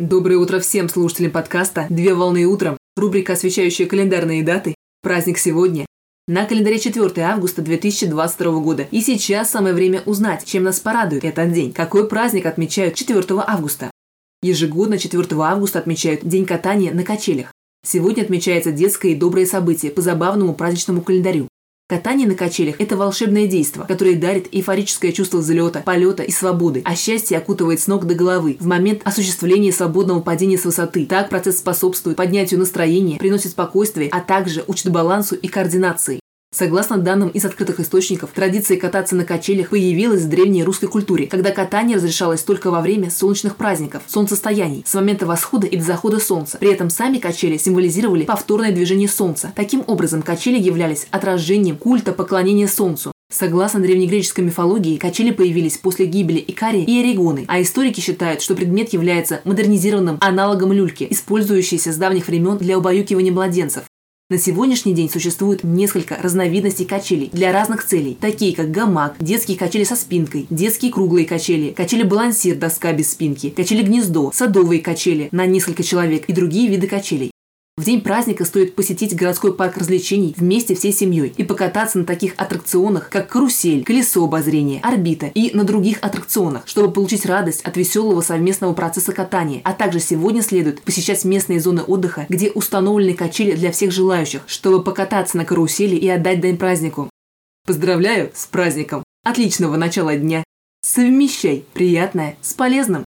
Доброе утро всем слушателям подкаста «Две волны утром», рубрика, освещающая календарные даты. Праздник сегодня. На календаре 4 августа 2022 года. И сейчас самое время узнать, чем нас порадует этот день. Какой праздник отмечают 4 августа? Ежегодно 4 августа отмечают День катания на качелях. Сегодня отмечается детское и доброе событие по забавному праздничному календарю. Катание на качелях – это волшебное действо, которое дарит эйфорическое чувство взлета, полета и свободы, а счастье окутывает с ног до головы в момент осуществления свободного падения с высоты. Так процесс способствует поднятию настроения, приносит спокойствие, а также учит балансу и координации. Согласно данным из открытых источников, традиция кататься на качелях появилась в древней русской культуре, когда катание разрешалось только во время солнечных праздников, солнцестояний, с момента восхода и до захода солнца. При этом сами качели символизировали повторное движение солнца. Таким образом, качели являлись отражением культа поклонения солнцу. Согласно древнегреческой мифологии, качели появились после гибели Икария и Орегоны, а историки считают, что предмет является модернизированным аналогом люльки, использующейся с давних времен для убаюкивания младенцев. На сегодняшний день существует несколько разновидностей качелей для разных целей, такие как гамак, детские качели со спинкой, детские круглые качели, качели-балансир, доска без спинки, качели-гнездо, садовые качели на несколько человек и другие виды качелей. В день праздника стоит посетить городской парк развлечений вместе всей семьей и покататься на таких аттракционах, как карусель, колесо обозрения, орбита и на других аттракционах, чтобы получить радость от веселого совместного процесса катания. А также сегодня следует посещать местные зоны отдыха, где установлены качели для всех желающих, чтобы покататься на карусели и отдать дань празднику. Поздравляю с праздником! Отличного начала дня! Совмещай приятное с полезным!